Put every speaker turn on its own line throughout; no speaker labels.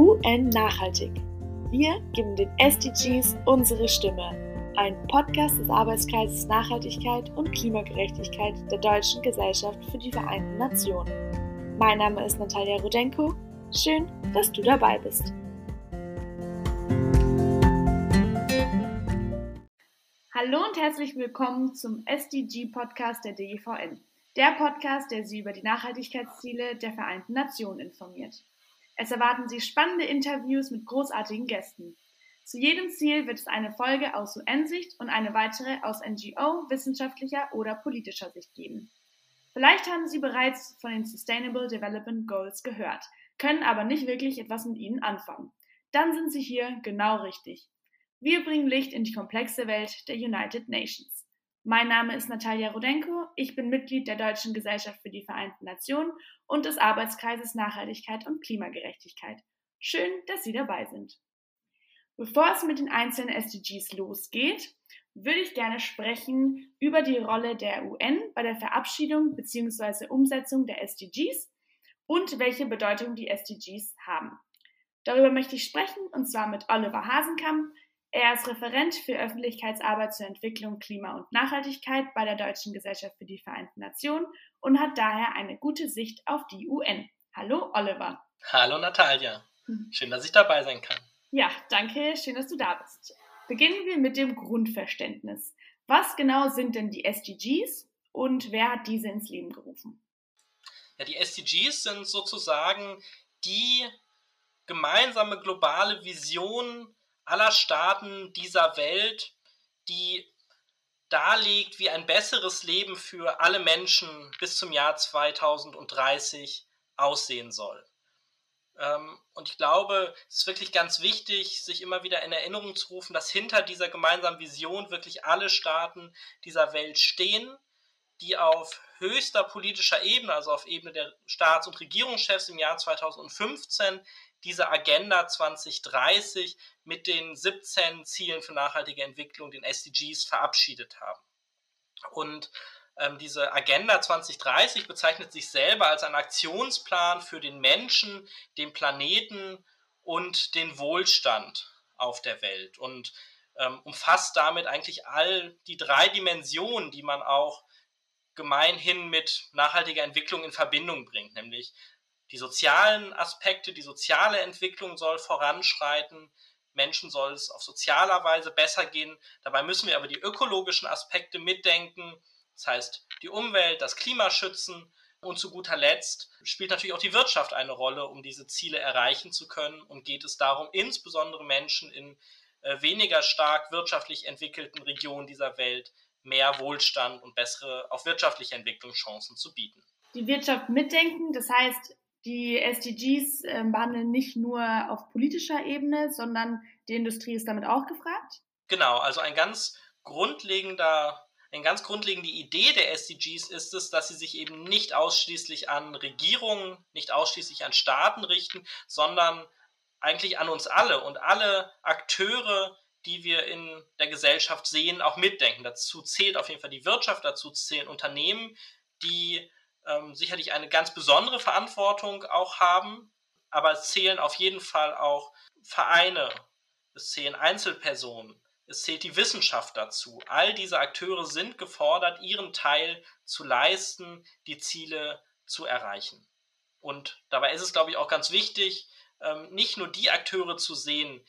UN Nachhaltig. Wir geben den SDGs unsere Stimme. Ein Podcast des Arbeitskreises Nachhaltigkeit und Klimagerechtigkeit der Deutschen Gesellschaft für die Vereinten Nationen. Mein Name ist Natalia Rudenko. Schön, dass du dabei bist. Hallo und herzlich willkommen zum SDG-Podcast der DGVN. Der Podcast, der Sie über die Nachhaltigkeitsziele der Vereinten Nationen informiert. Es erwarten Sie spannende Interviews mit großartigen Gästen. Zu jedem Ziel wird es eine Folge aus UN-Sicht und eine weitere aus NGO, wissenschaftlicher oder politischer Sicht geben. Vielleicht haben Sie bereits von den Sustainable Development Goals gehört, können aber nicht wirklich etwas mit ihnen anfangen. Dann sind Sie hier genau richtig. Wir bringen Licht in die komplexe Welt der United Nations. Mein Name ist Natalia Rudenko, ich bin Mitglied der Deutschen Gesellschaft für die Vereinten Nationen und des Arbeitskreises Nachhaltigkeit und Klimagerechtigkeit. Schön, dass Sie dabei sind. Bevor es mit den einzelnen SDGs losgeht, würde ich gerne sprechen über die Rolle der UN bei der Verabschiedung bzw. Umsetzung der SDGs und welche Bedeutung die SDGs haben. Darüber möchte ich sprechen und zwar mit Oliver Hasenkamp, er ist Referent für Öffentlichkeitsarbeit zur Entwicklung, Klima und Nachhaltigkeit bei der Deutschen Gesellschaft für die Vereinten Nationen und hat daher eine gute Sicht auf die UN. Hallo, Oliver.
Hallo, Natalia. Hm. Schön, dass ich dabei sein kann.
Ja, danke. Schön, dass du da bist. Beginnen wir mit dem Grundverständnis. Was genau sind denn die SDGs und wer hat diese ins Leben gerufen?
Ja, die SDGs sind sozusagen die gemeinsame globale Vision aller Staaten dieser Welt, die darlegt, wie ein besseres Leben für alle Menschen bis zum Jahr 2030 aussehen soll. Ähm, und ich glaube, es ist wirklich ganz wichtig, sich immer wieder in Erinnerung zu rufen, dass hinter dieser gemeinsamen Vision wirklich alle Staaten dieser Welt stehen, die auf höchster politischer Ebene, also auf Ebene der Staats- und Regierungschefs im Jahr 2015, diese Agenda 2030 mit den 17 Zielen für nachhaltige Entwicklung, den SDGs, verabschiedet haben. Und ähm, diese Agenda 2030 bezeichnet sich selber als ein Aktionsplan für den Menschen, den Planeten und den Wohlstand auf der Welt und ähm, umfasst damit eigentlich all die drei Dimensionen, die man auch gemeinhin mit nachhaltiger Entwicklung in Verbindung bringt, nämlich die sozialen Aspekte, die soziale Entwicklung soll voranschreiten, Menschen soll es auf sozialer Weise besser gehen. Dabei müssen wir aber die ökologischen Aspekte mitdenken, das heißt die Umwelt, das Klima schützen und zu guter Letzt spielt natürlich auch die Wirtschaft eine Rolle, um diese Ziele erreichen zu können und geht es darum, insbesondere Menschen in äh, weniger stark wirtschaftlich entwickelten Regionen dieser Welt mehr Wohlstand und bessere auch wirtschaftliche Entwicklungschancen zu bieten.
Die Wirtschaft mitdenken, das heißt, die SDGs äh, behandeln nicht nur auf politischer Ebene, sondern die Industrie ist damit auch gefragt?
Genau, also ein ganz grundlegender, eine ganz grundlegende Idee der SDGs ist es, dass sie sich eben nicht ausschließlich an Regierungen, nicht ausschließlich an Staaten richten, sondern eigentlich an uns alle und alle Akteure, die wir in der Gesellschaft sehen, auch mitdenken. Dazu zählt auf jeden Fall die Wirtschaft, dazu zählen Unternehmen, die ähm, sicherlich eine ganz besondere Verantwortung auch haben, aber es zählen auf jeden Fall auch Vereine, es zählen Einzelpersonen, es zählt die Wissenschaft dazu. All diese Akteure sind gefordert, ihren Teil zu leisten, die Ziele zu erreichen. Und dabei ist es, glaube ich, auch ganz wichtig, ähm, nicht nur die Akteure zu sehen,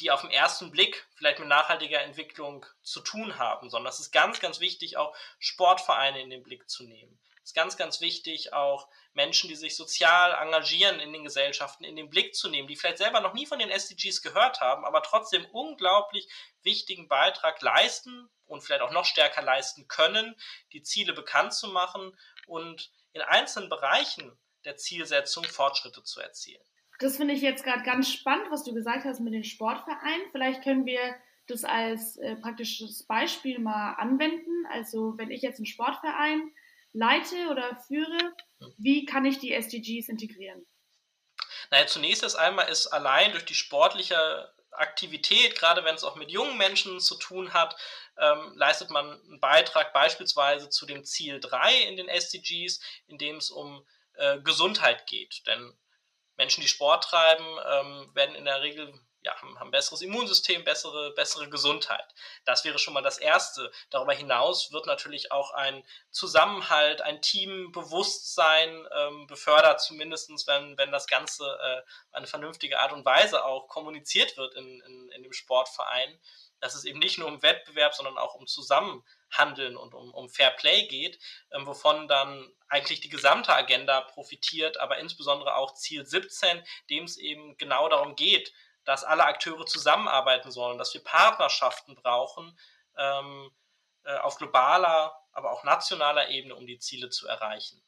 die auf den ersten Blick vielleicht mit nachhaltiger Entwicklung zu tun haben, sondern es ist ganz, ganz wichtig, auch Sportvereine in den Blick zu nehmen ist ganz, ganz wichtig, auch Menschen, die sich sozial engagieren in den Gesellschaften, in den Blick zu nehmen, die vielleicht selber noch nie von den SDGs gehört haben, aber trotzdem unglaublich wichtigen Beitrag leisten und vielleicht auch noch stärker leisten können, die Ziele bekannt zu machen und in einzelnen Bereichen der Zielsetzung Fortschritte zu erzielen.
Das finde ich jetzt gerade ganz spannend, was du gesagt hast mit den Sportvereinen. Vielleicht können wir das als äh, praktisches Beispiel mal anwenden. Also wenn ich jetzt einen Sportverein leite oder führe, wie kann ich die SDGs integrieren?
Naja, zunächst ist einmal ist allein durch die sportliche Aktivität, gerade wenn es auch mit jungen Menschen zu tun hat, ähm, leistet man einen Beitrag beispielsweise zu dem Ziel 3 in den SDGs, in dem es um äh, Gesundheit geht. Denn Menschen, die Sport treiben, ähm, werden in der Regel ja, haben, haben besseres Immunsystem, bessere, bessere Gesundheit. Das wäre schon mal das Erste. Darüber hinaus wird natürlich auch ein Zusammenhalt, ein Teambewusstsein ähm, befördert, zumindest wenn, wenn das Ganze äh, eine vernünftige Art und Weise auch kommuniziert wird in, in, in dem Sportverein dass es eben nicht nur um Wettbewerb, sondern auch um Zusammenhandeln und um, um Fair Play geht, ähm, wovon dann eigentlich die gesamte Agenda profitiert, aber insbesondere auch Ziel 17, dem es eben genau darum geht, dass alle Akteure zusammenarbeiten sollen, dass wir Partnerschaften brauchen ähm, äh, auf globaler, aber auch nationaler Ebene, um die Ziele zu erreichen.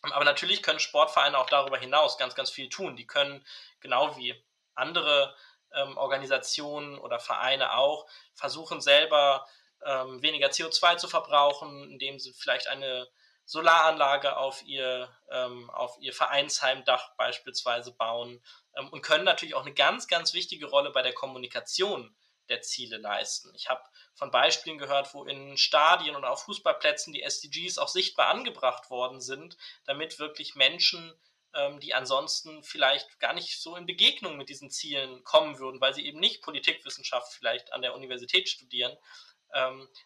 Aber natürlich können Sportvereine auch darüber hinaus ganz, ganz viel tun. Die können genau wie andere ähm, Organisationen oder Vereine auch versuchen selber ähm, weniger CO2 zu verbrauchen, indem sie vielleicht eine Solaranlage auf ihr, ähm, auf ihr Vereinsheimdach beispielsweise bauen ähm, und können natürlich auch eine ganz, ganz wichtige Rolle bei der Kommunikation der Ziele leisten. Ich habe von Beispielen gehört, wo in Stadien und auf Fußballplätzen die SDGs auch sichtbar angebracht worden sind, damit wirklich Menschen ähm, die ansonsten vielleicht gar nicht so in Begegnung mit diesen Zielen kommen würden, weil sie eben nicht Politikwissenschaft vielleicht an der Universität studieren,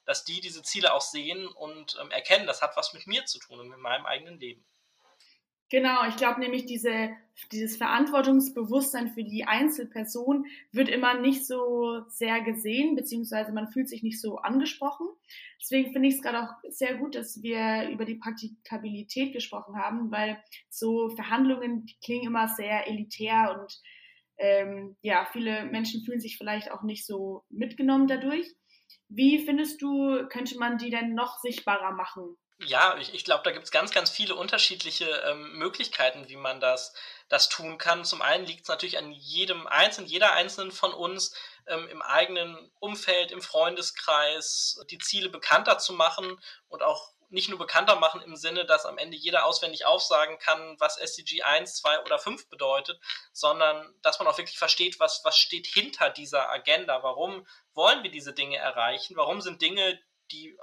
dass die diese Ziele auch sehen und ähm, erkennen, das hat was mit mir zu tun und mit meinem eigenen Leben.
Genau, ich glaube nämlich, diese, dieses Verantwortungsbewusstsein für die Einzelperson wird immer nicht so sehr gesehen, beziehungsweise man fühlt sich nicht so angesprochen. Deswegen finde ich es gerade auch sehr gut, dass wir über die Praktikabilität gesprochen haben, weil so Verhandlungen klingen immer sehr elitär und ähm, ja, viele Menschen fühlen sich vielleicht auch nicht so mitgenommen dadurch. Wie findest du, könnte man die denn noch sichtbarer machen?
Ja, ich, ich glaube, da gibt es ganz, ganz viele unterschiedliche ähm, Möglichkeiten, wie man das, das tun kann. Zum einen liegt es natürlich an jedem Einzelnen, jeder Einzelnen von uns ähm, im eigenen Umfeld, im Freundeskreis, die Ziele bekannter zu machen und auch nicht nur bekannter machen im Sinne, dass am Ende jeder auswendig aufsagen kann, was SDG 1, 2 oder 5 bedeutet, sondern dass man auch wirklich versteht, was, was steht hinter dieser Agenda, warum wollen wir diese Dinge erreichen, warum sind Dinge, die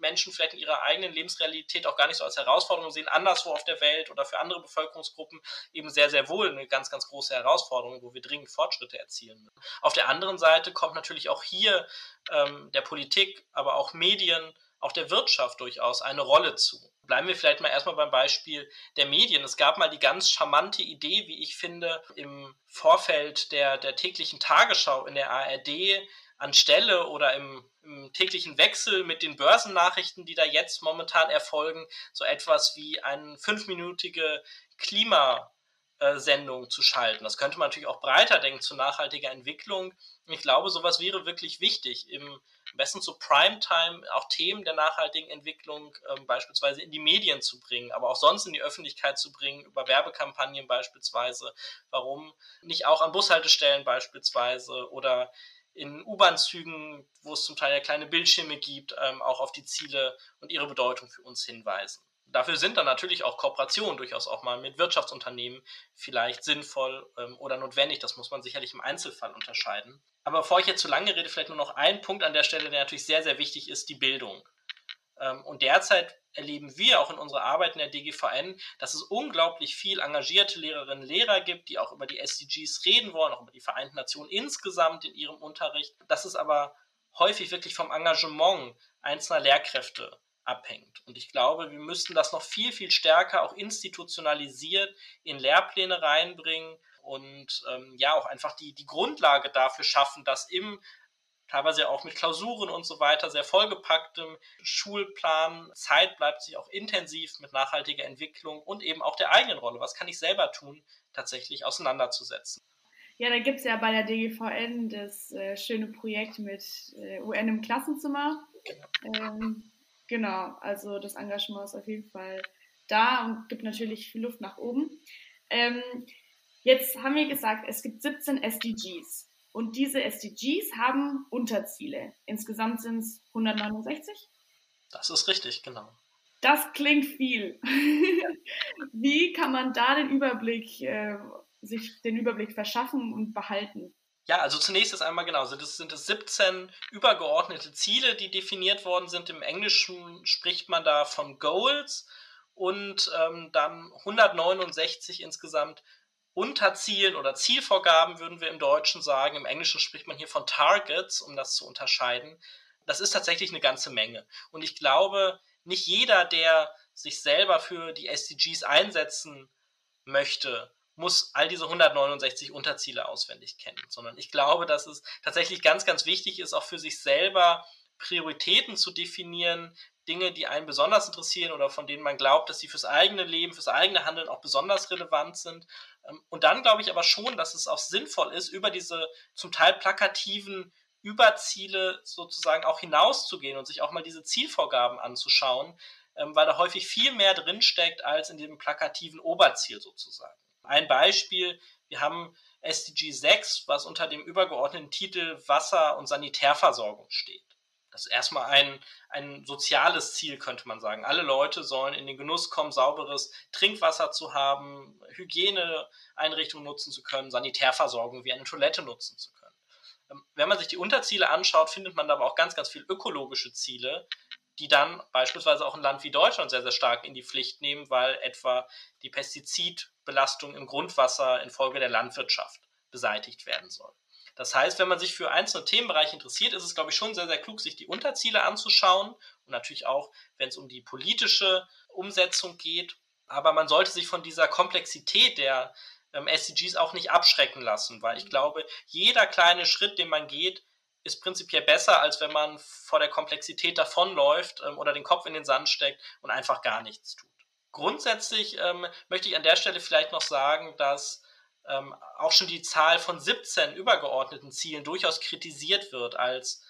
Menschen vielleicht in ihrer eigenen Lebensrealität auch gar nicht so als Herausforderung sehen, anderswo auf der Welt oder für andere Bevölkerungsgruppen eben sehr, sehr wohl eine ganz, ganz große Herausforderung, wo wir dringend Fortschritte erzielen. Auf der anderen Seite kommt natürlich auch hier ähm, der Politik, aber auch Medien, auch der Wirtschaft durchaus eine Rolle zu. Bleiben wir vielleicht mal erstmal beim Beispiel der Medien. Es gab mal die ganz charmante Idee, wie ich finde, im Vorfeld der, der täglichen Tagesschau in der ARD anstelle oder im, im, täglichen Wechsel mit den Börsennachrichten, die da jetzt momentan erfolgen, so etwas wie eine fünfminütige Klimasendung zu schalten. Das könnte man natürlich auch breiter denken zu nachhaltiger Entwicklung. Ich glaube, sowas wäre wirklich wichtig, im besten zu Primetime auch Themen der nachhaltigen Entwicklung ähm, beispielsweise in die Medien zu bringen, aber auch sonst in die Öffentlichkeit zu bringen, über Werbekampagnen beispielsweise. Warum nicht auch an Bushaltestellen beispielsweise oder in U-Bahn-Zügen, wo es zum Teil ja kleine Bildschirme gibt, ähm, auch auf die Ziele und ihre Bedeutung für uns hinweisen. Dafür sind dann natürlich auch Kooperationen durchaus auch mal mit Wirtschaftsunternehmen vielleicht sinnvoll ähm, oder notwendig. Das muss man sicherlich im Einzelfall unterscheiden. Aber bevor ich jetzt zu lange rede, vielleicht nur noch ein Punkt an der Stelle, der natürlich sehr, sehr wichtig ist, die Bildung. Ähm, und derzeit erleben wir auch in unserer Arbeit in der DGVN, dass es unglaublich viel engagierte Lehrerinnen und Lehrer gibt, die auch über die SDGs reden wollen, auch über die Vereinten Nationen insgesamt in ihrem Unterricht. Das ist aber häufig wirklich vom Engagement einzelner Lehrkräfte abhängt. Und ich glaube, wir müssten das noch viel, viel stärker auch institutionalisiert in Lehrpläne reinbringen und ähm, ja auch einfach die, die Grundlage dafür schaffen, dass im teilweise auch mit Klausuren und so weiter, sehr vollgepacktem Schulplan. Zeit bleibt sich auch intensiv mit nachhaltiger Entwicklung und eben auch der eigenen Rolle. Was kann ich selber tun, tatsächlich auseinanderzusetzen?
Ja, da gibt es ja bei der DGVN das äh, schöne Projekt mit äh, UN im Klassenzimmer. Genau. Ähm, genau, also das Engagement ist auf jeden Fall da und gibt natürlich viel Luft nach oben. Ähm, jetzt haben wir gesagt, es gibt 17 SDGs. Und diese SDGs haben Unterziele. Insgesamt sind es 169.
Das ist richtig, genau.
Das klingt viel. Wie kann man da den Überblick, äh, sich den Überblick verschaffen und behalten?
Ja, also zunächst ist einmal genau, sind es, sind es 17 übergeordnete Ziele, die definiert worden sind. Im Englischen spricht man da von Goals und ähm, dann 169 insgesamt Unterzielen oder Zielvorgaben würden wir im Deutschen sagen. Im Englischen spricht man hier von Targets, um das zu unterscheiden. Das ist tatsächlich eine ganze Menge. Und ich glaube, nicht jeder, der sich selber für die SDGs einsetzen möchte, muss all diese 169 Unterziele auswendig kennen, sondern ich glaube, dass es tatsächlich ganz, ganz wichtig ist, auch für sich selber Prioritäten zu definieren, Dinge, die einen besonders interessieren oder von denen man glaubt, dass sie fürs eigene Leben, fürs eigene Handeln auch besonders relevant sind. Ähm, und dann glaube ich aber schon, dass es auch sinnvoll ist, über diese zum Teil plakativen Überziele sozusagen auch hinauszugehen und sich auch mal diese Zielvorgaben anzuschauen, ähm, weil da häufig viel mehr drinsteckt als in dem plakativen Oberziel sozusagen. Ein Beispiel, wir haben SDG 6, was unter dem übergeordneten Titel Wasser- und Sanitärversorgung steht. Das ist erstmal ein, ein soziales Ziel, könnte man sagen. Alle Leute sollen in den Genuss kommen, sauberes Trinkwasser zu haben, Hygieneeinrichtungen nutzen zu können, Sanitärversorgung wie eine Toilette nutzen zu können. Ähm, wenn man sich die Unterziele anschaut, findet man aber auch ganz, ganz viel ökologische Ziele, die dann beispielsweise auch ein Land wie Deutschland sehr, sehr stark in die Pflicht nehmen, weil etwa die Pestizidbelastung im Grundwasser infolge der Landwirtschaft beseitigt werden soll. Das heißt, wenn man sich für einzelne Themenbereiche interessiert, ist es, glaube ich, schon sehr, sehr klug, sich die Unterziele anzuschauen und natürlich auch, wenn es um die politische Umsetzung geht. Aber man sollte sich von dieser Komplexität der ähm, SDGs auch nicht abschrecken lassen, weil ich mhm. glaube, jeder kleine Schritt, den man geht, ist prinzipiell besser, als wenn man vor der Komplexität davonläuft ähm, oder den Kopf in den Sand steckt und einfach gar nichts tut. Grundsätzlich ähm, möchte ich an der Stelle vielleicht noch sagen, dass ähm, auch schon die Zahl von 17 übergeordneten Zielen durchaus kritisiert wird als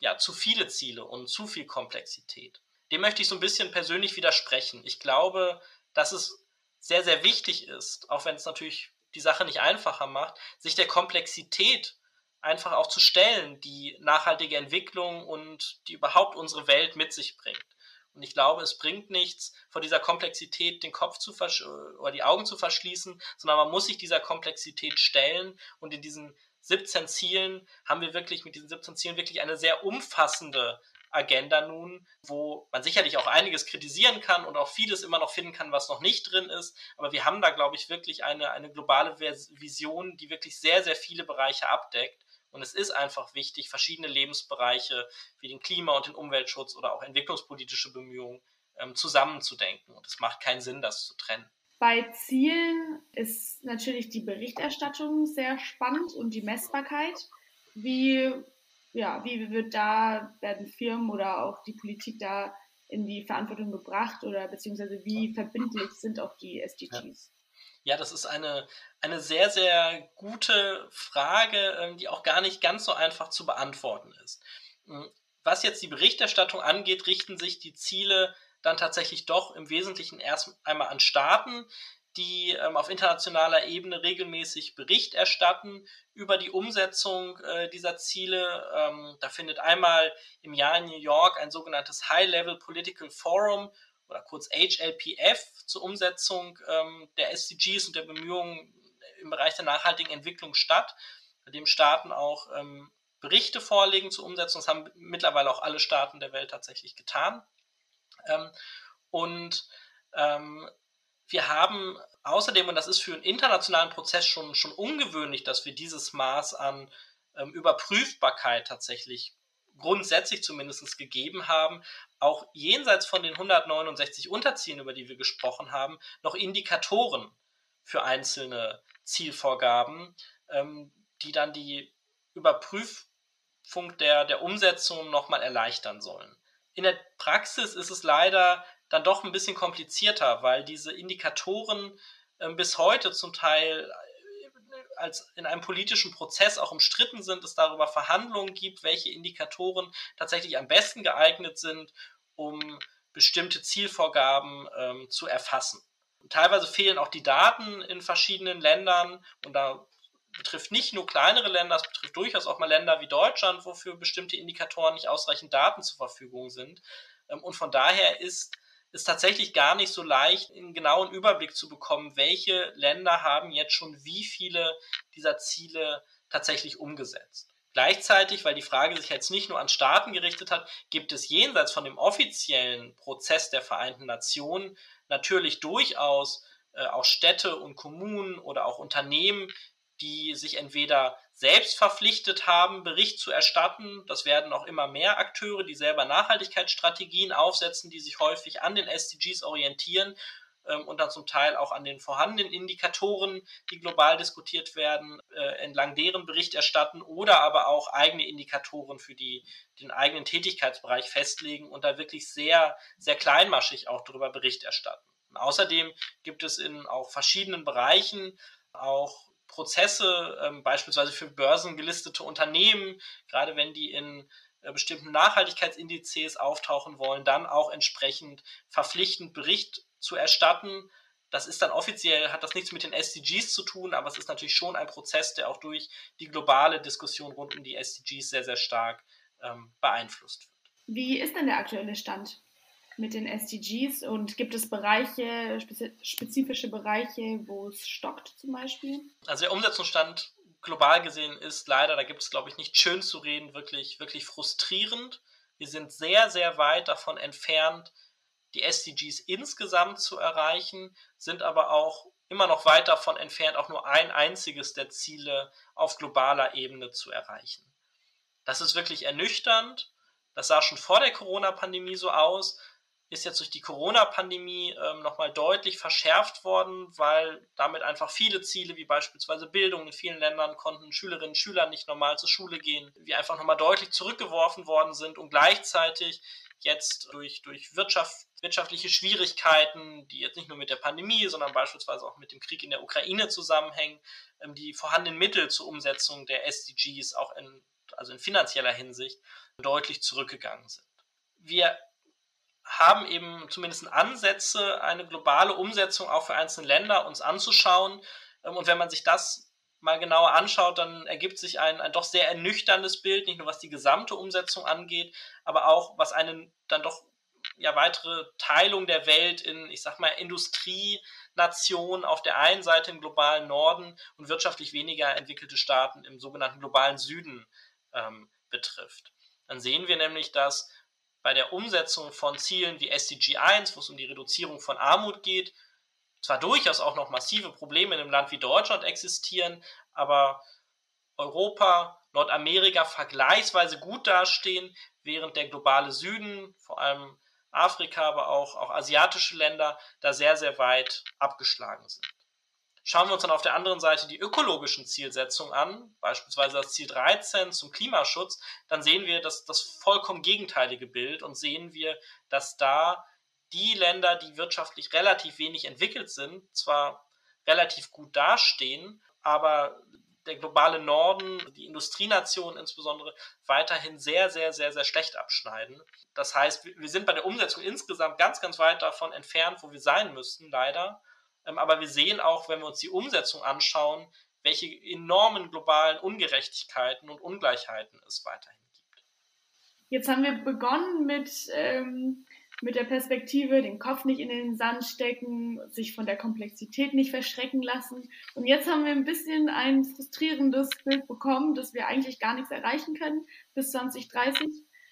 ja, zu viele Ziele und zu viel Komplexität. Dem möchte ich so ein bisschen persönlich widersprechen. Ich glaube, dass es sehr, sehr wichtig ist, auch wenn es natürlich die Sache nicht einfacher macht, sich der Komplexität einfach auch zu stellen, die nachhaltige Entwicklung und die überhaupt unsere Welt mit sich bringt. Und ich glaube, es bringt nichts, vor dieser Komplexität den Kopf zu versch oder die Augen zu verschließen, sondern man muss sich dieser Komplexität stellen. Und in diesen 17 Zielen haben wir wirklich, mit diesen 17 Zielen wirklich eine sehr umfassende Agenda nun, wo man sicherlich auch einiges kritisieren kann und auch vieles immer noch finden kann, was noch nicht drin ist. Aber wir haben da, glaube ich, wirklich eine, eine globale Vision, die wirklich sehr, sehr viele Bereiche abdeckt. Und es ist einfach wichtig, verschiedene Lebensbereiche wie den Klima- und den Umweltschutz oder auch entwicklungspolitische Bemühungen ähm, zusammenzudenken. Und es macht keinen Sinn, das zu trennen.
Bei Zielen ist natürlich die Berichterstattung sehr spannend und die Messbarkeit. Wie, ja, wie wird da, werden Firmen oder auch die Politik da in die Verantwortung gebracht oder beziehungsweise wie verbindlich sind auch die SDGs?
Ja, das ist eine, eine sehr, sehr gute Frage, ähm, die auch gar nicht ganz so einfach zu beantworten ist. Hm, was jetzt die Berichterstattung angeht, richten sich die Ziele dann tatsächlich doch im Wesentlichen erst einmal an Staaten, die ähm, auf internationaler Ebene regelmäßig Bericht erstatten über die Umsetzung äh, dieser Ziele. Ähm, da findet einmal im Jahr in New York ein sogenanntes High-Level Political Forum oder kurz HLPF zur Umsetzung ähm, der SDGs und der Bemühungen im Bereich der nachhaltigen Entwicklung statt, bei dem Staaten auch ähm, Berichte vorlegen zur Umsetzung. Das haben mittlerweile auch alle Staaten der Welt tatsächlich getan. Ähm, und ähm, wir haben außerdem, und das ist für einen internationalen Prozess schon, schon ungewöhnlich, dass wir dieses Maß an ähm, Überprüfbarkeit tatsächlich grundsätzlich zumindest gegeben haben, auch jenseits von den 169 Unterzielen, über die wir gesprochen haben, noch Indikatoren für einzelne Zielvorgaben, ähm, die dann die Überprüfung der, der Umsetzung nochmal erleichtern sollen. In der Praxis ist es leider dann doch ein bisschen komplizierter, weil diese Indikatoren äh, bis heute zum Teil als in einem politischen Prozess auch umstritten sind, es darüber Verhandlungen gibt, welche Indikatoren tatsächlich am besten geeignet sind, um bestimmte Zielvorgaben ähm, zu erfassen. Teilweise fehlen auch die Daten in verschiedenen Ländern und da betrifft nicht nur kleinere Länder, es betrifft durchaus auch mal Länder wie Deutschland, wofür bestimmte Indikatoren nicht ausreichend Daten zur Verfügung sind. Ähm, und von daher ist ist tatsächlich gar nicht so leicht, einen genauen Überblick zu bekommen, welche Länder haben jetzt schon wie viele dieser Ziele tatsächlich umgesetzt. Gleichzeitig, weil die Frage sich jetzt nicht nur an Staaten gerichtet hat, gibt es jenseits von dem offiziellen Prozess der Vereinten Nationen natürlich durchaus äh, auch Städte und Kommunen oder auch Unternehmen, die sich entweder selbst verpflichtet haben, Bericht zu erstatten. Das werden auch immer mehr Akteure, die selber Nachhaltigkeitsstrategien aufsetzen, die sich häufig an den SDGs orientieren ähm, und dann zum Teil auch an den vorhandenen Indikatoren, die global diskutiert werden, äh, entlang deren Bericht erstatten oder aber auch eigene Indikatoren für die, den eigenen Tätigkeitsbereich festlegen und da wirklich sehr, sehr kleinmaschig auch darüber Bericht erstatten. Und außerdem gibt es in auch verschiedenen Bereichen auch Prozesse, ähm, beispielsweise für börsengelistete Unternehmen, gerade wenn die in äh, bestimmten Nachhaltigkeitsindizes auftauchen wollen, dann auch entsprechend verpflichtend Bericht zu erstatten. Das ist dann offiziell, hat das nichts mit den SDGs zu tun, aber es ist natürlich schon ein Prozess, der auch durch die globale Diskussion rund um die SDGs sehr, sehr stark ähm, beeinflusst wird.
Wie ist denn der aktuelle Stand mit den SDGs und gibt es Bereiche, spezifische Bereiche, wo es stockt zum Beispiel?
Also der Umsetzungsstand global gesehen ist leider, da gibt es glaube ich nicht schön zu reden, wirklich, wirklich frustrierend. Wir sind sehr, sehr weit davon entfernt, die SDGs insgesamt zu erreichen, sind aber auch immer noch weit davon entfernt, auch nur ein einziges der Ziele auf globaler Ebene zu erreichen. Das ist wirklich ernüchternd. Das sah schon vor der Corona-Pandemie so aus, ist jetzt durch die Corona-Pandemie ähm, nochmal deutlich verschärft worden, weil damit einfach viele Ziele, wie beispielsweise Bildung in vielen Ländern, konnten Schülerinnen und Schüler nicht normal zur Schule gehen, wie einfach nochmal deutlich zurückgeworfen worden sind und gleichzeitig jetzt durch, durch Wirtschaft, wirtschaftliche Schwierigkeiten, die jetzt nicht nur mit der Pandemie, sondern beispielsweise auch mit dem Krieg in der Ukraine zusammenhängen, ähm, die vorhandenen Mittel zur Umsetzung der SDGs auch in, also in finanzieller Hinsicht deutlich zurückgegangen sind. Wir haben eben zumindest Ansätze, eine globale Umsetzung auch für einzelne Länder uns anzuschauen. Ähm, und wenn man sich das mal genauer anschaut, dann ergibt sich ein, ein doch sehr ernüchterndes Bild, nicht nur was die gesamte Umsetzung angeht, aber auch was eine dann doch ja weitere Teilung der Welt in, ich sag mal, Industrienationen auf der einen Seite im globalen Norden und wirtschaftlich weniger entwickelte Staaten im sogenannten globalen Süden ähm, betrifft. Dann sehen wir nämlich, dass bei der Umsetzung von Zielen wie SDG 1, wo es um die Reduzierung von Armut geht, zwar durchaus auch noch massive Probleme in einem Land wie Deutschland existieren, aber Europa, Nordamerika vergleichsweise gut dastehen, während der globale Süden, vor allem Afrika, aber auch, auch asiatische Länder, da sehr, sehr weit abgeschlagen sind. Schauen wir uns dann auf der anderen Seite die ökologischen Zielsetzungen an, beispielsweise das Ziel 13 zum Klimaschutz, dann sehen wir das, das vollkommen gegenteilige Bild und sehen wir, dass da die Länder, die wirtschaftlich relativ wenig entwickelt sind, zwar relativ gut dastehen, aber der globale Norden, die Industrienationen insbesondere, weiterhin sehr, sehr, sehr, sehr schlecht abschneiden. Das heißt, wir sind bei der Umsetzung insgesamt ganz, ganz weit davon entfernt, wo wir sein müssten, leider. Ähm, aber wir sehen auch, wenn wir uns die Umsetzung anschauen, welche enormen globalen Ungerechtigkeiten und Ungleichheiten es weiterhin gibt.
Jetzt haben wir begonnen mit, ähm, mit der Perspektive, den Kopf nicht in den Sand stecken, sich von der Komplexität nicht verschrecken lassen. Und jetzt haben wir ein bisschen ein frustrierendes Bild bekommen, dass wir eigentlich gar nichts erreichen können bis 2030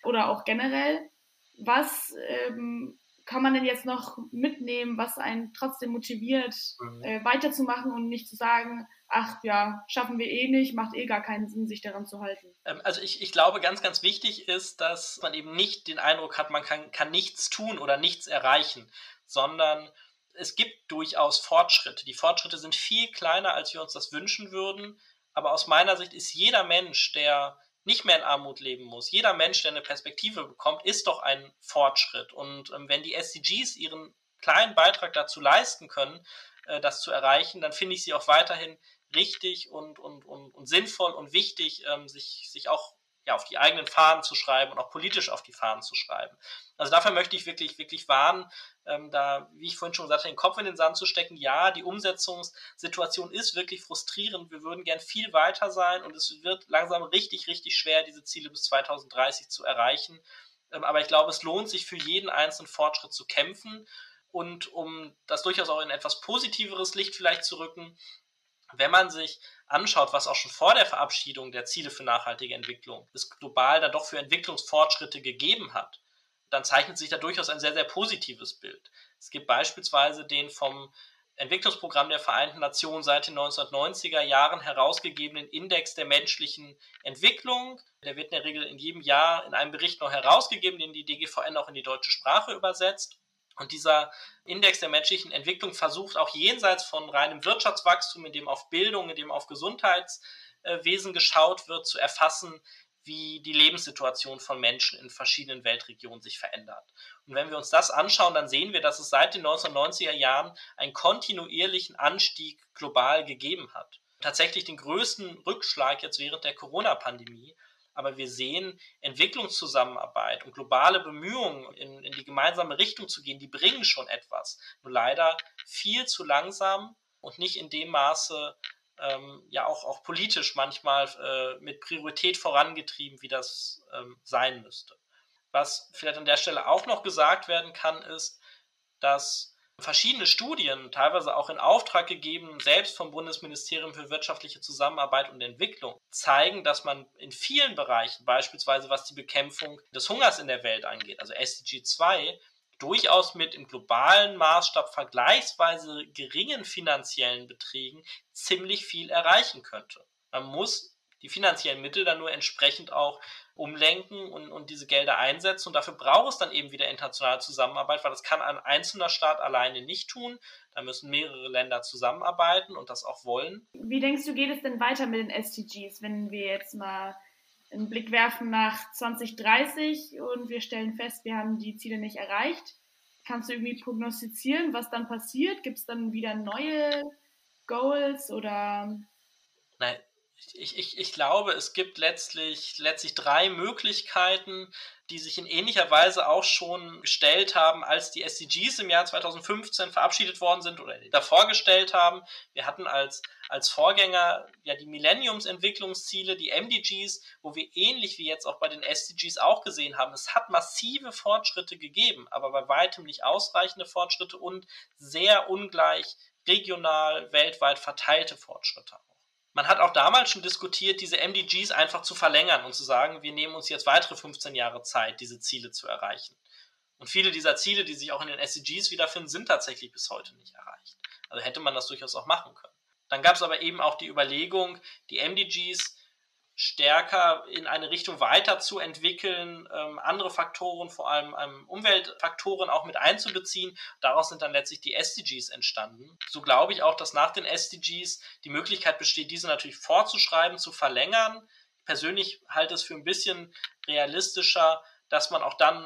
oder auch generell. Was ähm, kann man denn jetzt noch mitnehmen, was einen trotzdem motiviert, mhm. äh, weiterzumachen und nicht zu sagen, ach ja, schaffen wir eh nicht, macht eh gar keinen Sinn, sich daran zu halten?
Ähm, also ich, ich glaube, ganz, ganz wichtig ist, dass man eben nicht den Eindruck hat, man kann, kann nichts tun oder nichts erreichen, sondern es gibt durchaus Fortschritte. Die Fortschritte sind viel kleiner, als wir uns das wünschen würden. Aber aus meiner Sicht ist jeder Mensch, der nicht mehr in Armut leben muss. Jeder Mensch, der eine Perspektive bekommt, ist doch ein Fortschritt. Und ähm, wenn die SDGs ihren kleinen Beitrag dazu leisten können, äh, das zu erreichen, dann finde ich sie auch weiterhin richtig und, und, und, und sinnvoll und wichtig, ähm, sich, sich auch ja, auf die eigenen Fahnen zu schreiben und auch politisch auf die Fahnen zu schreiben. Also dafür möchte ich wirklich, wirklich warnen, ähm, da, wie ich vorhin schon gesagt habe, den Kopf in den Sand zu stecken. Ja, die Umsetzungssituation ist wirklich frustrierend. Wir würden gern viel weiter sein und es wird langsam richtig, richtig schwer, diese Ziele bis 2030 zu erreichen. Ähm, aber ich glaube, es lohnt sich für jeden einzelnen Fortschritt zu kämpfen. Und um das durchaus auch in etwas positiveres Licht vielleicht zu rücken, wenn man sich anschaut, was auch schon vor der Verabschiedung der Ziele für nachhaltige Entwicklung es global da doch für Entwicklungsfortschritte gegeben hat, dann zeichnet sich da durchaus ein sehr, sehr positives Bild. Es gibt beispielsweise den vom Entwicklungsprogramm der Vereinten Nationen seit den 1990er Jahren herausgegebenen Index der menschlichen Entwicklung. Der wird in der Regel in jedem Jahr in einem Bericht noch herausgegeben, den die DGVN auch in die deutsche Sprache übersetzt. Und dieser Index der menschlichen Entwicklung versucht auch jenseits von reinem Wirtschaftswachstum, in dem auf Bildung, in dem auf Gesundheitswesen geschaut wird, zu erfassen, wie die Lebenssituation von Menschen in verschiedenen Weltregionen sich verändert. Und wenn wir uns das anschauen, dann sehen wir, dass es seit den 1990er Jahren einen kontinuierlichen Anstieg global gegeben hat. Tatsächlich den größten Rückschlag jetzt während der Corona-Pandemie. Aber wir sehen, Entwicklungszusammenarbeit und globale Bemühungen in, in die gemeinsame Richtung zu gehen, die bringen schon etwas. Nur leider viel zu langsam und nicht in dem Maße, ähm, ja auch, auch politisch manchmal äh, mit Priorität vorangetrieben, wie das ähm, sein müsste. Was vielleicht an der Stelle auch noch gesagt werden kann, ist, dass verschiedene Studien, teilweise auch in Auftrag gegeben, selbst vom Bundesministerium für wirtschaftliche Zusammenarbeit und Entwicklung, zeigen, dass man in vielen Bereichen, beispielsweise was die Bekämpfung des Hungers in der Welt angeht, also SDG 2, durchaus mit im globalen Maßstab vergleichsweise geringen finanziellen Beträgen ziemlich viel erreichen könnte. Man muss die finanziellen Mittel dann nur entsprechend auch umlenken und, und diese Gelder einsetzen. Und dafür braucht es dann eben wieder internationale Zusammenarbeit, weil das kann ein einzelner Staat alleine nicht tun. Da müssen mehrere Länder zusammenarbeiten und das auch wollen.
Wie denkst du, geht es denn weiter mit den SDGs, wenn wir jetzt mal einen Blick werfen nach 2030 und wir stellen fest, wir haben die Ziele nicht erreicht? Kannst du irgendwie prognostizieren, was dann passiert? Gibt es dann wieder neue Goals oder?
Nein, ich, ich, ich glaube, es gibt letztlich, letztlich drei Möglichkeiten, die sich in ähnlicher Weise auch schon gestellt haben, als die SDGs im Jahr 2015 verabschiedet worden sind oder davor gestellt haben. Wir hatten als, als Vorgänger ja die Millenniumsentwicklungsziele, die MDGs, wo wir ähnlich wie jetzt auch bei den SDGs auch gesehen haben, es hat massive Fortschritte gegeben, aber bei weitem nicht ausreichende Fortschritte und sehr ungleich regional, weltweit verteilte Fortschritte man hat auch damals schon diskutiert, diese MDGs einfach zu verlängern und zu sagen, wir nehmen uns jetzt weitere 15 Jahre Zeit, diese Ziele zu erreichen. Und viele dieser Ziele, die sich auch in den SDGs wiederfinden, sind tatsächlich bis heute nicht erreicht. Also hätte man das durchaus auch machen können. Dann gab es aber eben auch die Überlegung, die MDGs stärker in eine Richtung weiterzuentwickeln, ähm, andere Faktoren, vor allem ähm, Umweltfaktoren auch mit einzubeziehen. Daraus sind dann letztlich die SDGs entstanden. So glaube ich auch, dass nach den SDGs die Möglichkeit besteht, diese natürlich fortzuschreiben, zu verlängern. Persönlich halte es für ein bisschen realistischer, dass man auch dann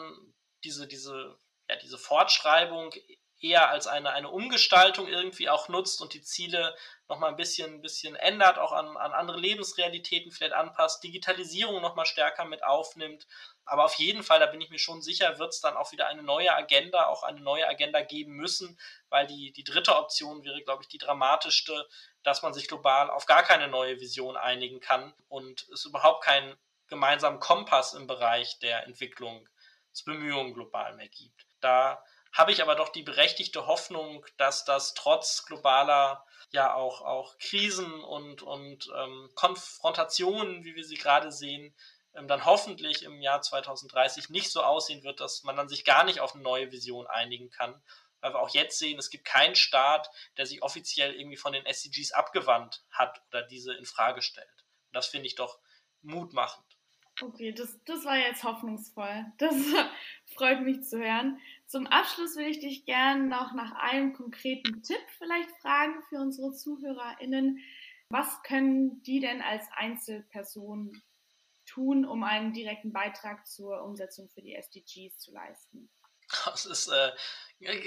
diese, diese, ja, diese Fortschreibung eher als eine, eine Umgestaltung irgendwie auch nutzt und die Ziele nochmal ein bisschen, ein bisschen ändert, auch an, an andere Lebensrealitäten vielleicht anpasst, Digitalisierung nochmal stärker mit aufnimmt. Aber auf jeden Fall, da bin ich mir schon sicher, wird es dann auch wieder eine neue Agenda, auch eine neue Agenda geben müssen, weil die, die dritte Option wäre, glaube ich, die dramatischste, dass man sich global auf gar keine neue Vision einigen kann und es überhaupt keinen gemeinsamen Kompass im Bereich der Entwicklungsbemühungen global mehr gibt. Da habe ich aber doch die berechtigte Hoffnung, dass das trotz globaler ja auch, auch Krisen und, und ähm, Konfrontationen, wie wir sie gerade sehen, ähm, dann hoffentlich im Jahr 2030 nicht so aussehen wird, dass man dann sich gar nicht auf eine neue Vision einigen kann. Weil wir auch jetzt sehen, es gibt keinen Staat, der sich offiziell irgendwie von den SDGs abgewandt hat oder diese in Frage stellt. Und das finde ich doch mutmachend.
Okay, das, das war jetzt hoffnungsvoll. Das freut mich zu hören. Zum Abschluss will ich dich gerne noch nach einem konkreten Tipp vielleicht fragen für unsere ZuhörerInnen. Was können die denn als Einzelperson tun, um einen direkten Beitrag zur Umsetzung für die SDGs zu leisten?
Das ist äh,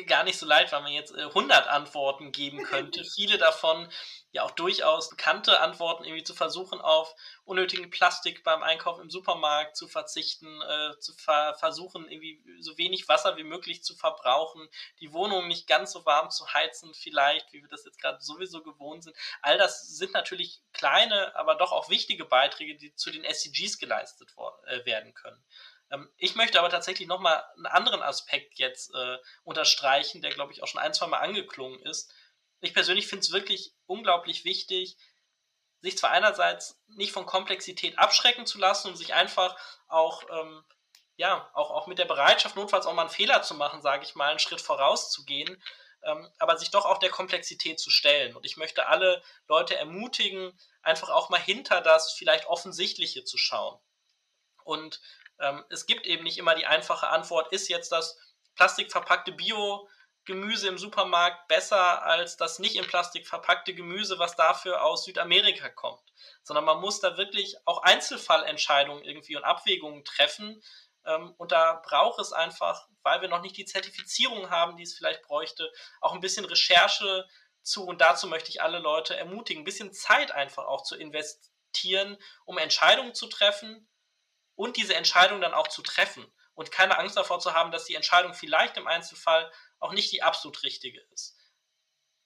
gar nicht so leicht, weil man jetzt äh, 100 Antworten geben könnte. Viele davon ja auch durchaus bekannte Antworten, irgendwie zu versuchen, auf unnötigen Plastik beim Einkauf im Supermarkt zu verzichten, äh, zu ver versuchen, irgendwie so wenig Wasser wie möglich zu verbrauchen, die Wohnung nicht ganz so warm zu heizen, vielleicht, wie wir das jetzt gerade sowieso gewohnt sind. All das sind natürlich kleine, aber doch auch wichtige Beiträge, die zu den SDGs geleistet äh, werden können. Ähm, ich möchte aber tatsächlich nochmal einen anderen Aspekt jetzt äh, unterstreichen, der, glaube ich, auch schon ein, zwei Mal angeklungen ist. Ich persönlich finde es wirklich unglaublich wichtig, sich zwar einerseits nicht von Komplexität abschrecken zu lassen und sich einfach auch, ähm, ja, auch, auch mit der Bereitschaft, notfalls auch mal einen Fehler zu machen, sage ich mal, einen Schritt vorauszugehen, ähm, aber sich doch auch der Komplexität zu stellen. Und ich möchte alle Leute ermutigen, einfach auch mal hinter das vielleicht Offensichtliche zu schauen. Und ähm, es gibt eben nicht immer die einfache Antwort, ist jetzt das plastikverpackte Bio Gemüse im Supermarkt besser als das nicht in Plastik verpackte Gemüse, was dafür aus Südamerika kommt. Sondern man muss da wirklich auch Einzelfallentscheidungen irgendwie und Abwägungen treffen. Ähm, und da braucht es einfach, weil wir noch nicht die Zertifizierung haben, die es vielleicht bräuchte, auch ein bisschen Recherche zu. Und dazu möchte ich alle Leute ermutigen, ein bisschen Zeit einfach auch zu investieren, um Entscheidungen zu treffen und diese Entscheidung dann auch zu treffen. Und keine Angst davor zu haben, dass die Entscheidung vielleicht im Einzelfall auch nicht die absolut richtige ist.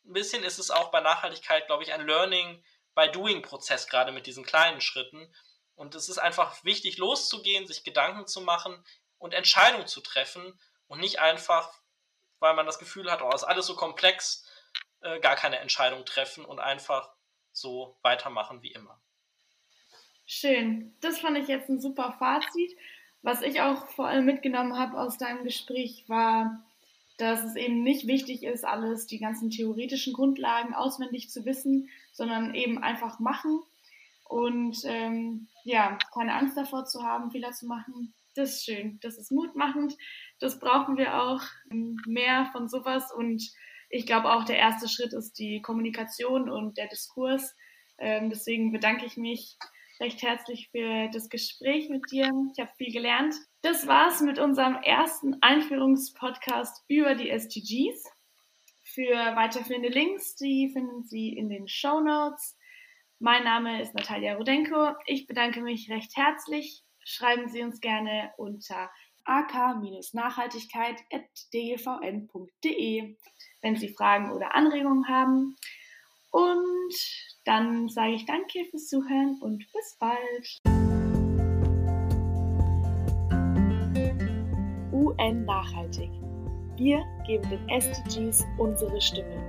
Ein bisschen ist es auch bei Nachhaltigkeit, glaube ich, ein Learning by Doing Prozess, gerade mit diesen kleinen Schritten. Und es ist einfach wichtig, loszugehen, sich Gedanken zu machen und Entscheidungen zu treffen und nicht einfach, weil man das Gefühl hat, oh, ist alles so komplex, äh, gar keine Entscheidung treffen und einfach so weitermachen wie immer.
Schön. Das fand ich jetzt ein super Fazit. Was ich auch vor allem mitgenommen habe aus deinem Gespräch war, dass es eben nicht wichtig ist, alles, die ganzen theoretischen Grundlagen auswendig zu wissen, sondern eben einfach machen und ähm, ja, keine Angst davor zu haben, Fehler zu machen. Das ist schön, das ist mutmachend, das brauchen wir auch ähm, mehr von sowas und ich glaube auch der erste Schritt ist die Kommunikation und der Diskurs. Ähm, deswegen bedanke ich mich recht herzlich für das Gespräch mit dir. Ich habe viel gelernt. Das war's mit unserem ersten Einführungspodcast über die SDGs. Für weiterführende Links, die finden Sie in den Show Notes. Mein Name ist Natalia Rudenko. Ich bedanke mich recht herzlich. Schreiben Sie uns gerne unter ak-nachhaltigkeit.dgvn.de, wenn Sie Fragen oder Anregungen haben. Und dann sage ich danke fürs Zuhören und bis bald. UN Nachhaltig. Wir geben den SDGs unsere Stimme.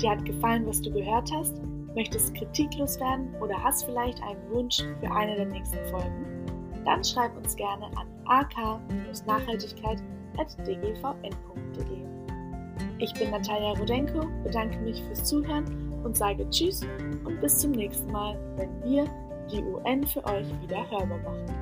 Dir hat gefallen, was du gehört hast? Möchtest kritiklos werden oder hast vielleicht einen Wunsch für eine der nächsten Folgen? Dann schreib uns gerne an ak-nachhaltigkeit.dgvn.de. Ich bin Natalia Rodenko, bedanke mich fürs Zuhören und sage Tschüss und bis zum nächsten Mal, wenn wir die UN für euch wieder hörbar machen.